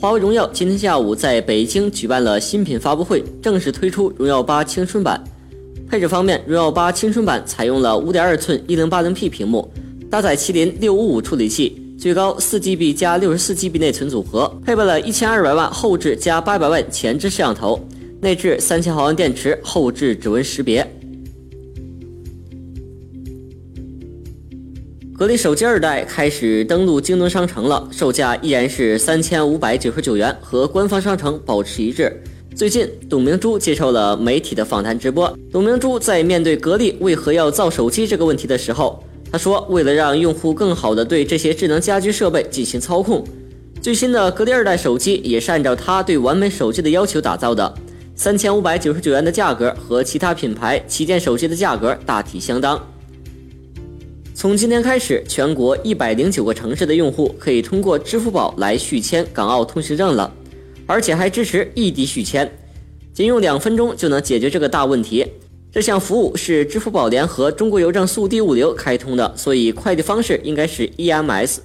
华为荣耀今天下午在北京举办了新品发布会，正式推出荣耀八青春版。配置方面，荣耀八青春版采用了5.2寸 1080P 屏幕，搭载麒麟655处理器，最高 4GB 加 64GB 内存组合，配备了1200万后置加800万前置摄像头，内置3000毫安电池，后置指纹识别。格力手机二代开始登陆京东商城了，售价依然是三千五百九十九元，和官方商城保持一致。最近，董明珠接受了媒体的访谈直播。董明珠在面对格力为何要造手机这个问题的时候，她说：“为了让用户更好地对这些智能家居设备进行操控，最新的格力二代手机也是按照他对完美手机的要求打造的。三千五百九十九元的价格和其他品牌旗舰手机的价格大体相当。”从今天开始，全国一百零九个城市的用户可以通过支付宝来续签港澳通行证了，而且还支持异地续签，仅用两分钟就能解决这个大问题。这项服务是支付宝联合中国邮政速递物流开通的，所以快递方式应该是 EMS。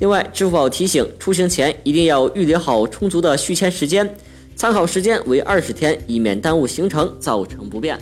另外，支付宝提醒，出行前一定要预留好充足的续签时间，参考时间为二十天，以免耽误行程造成不便。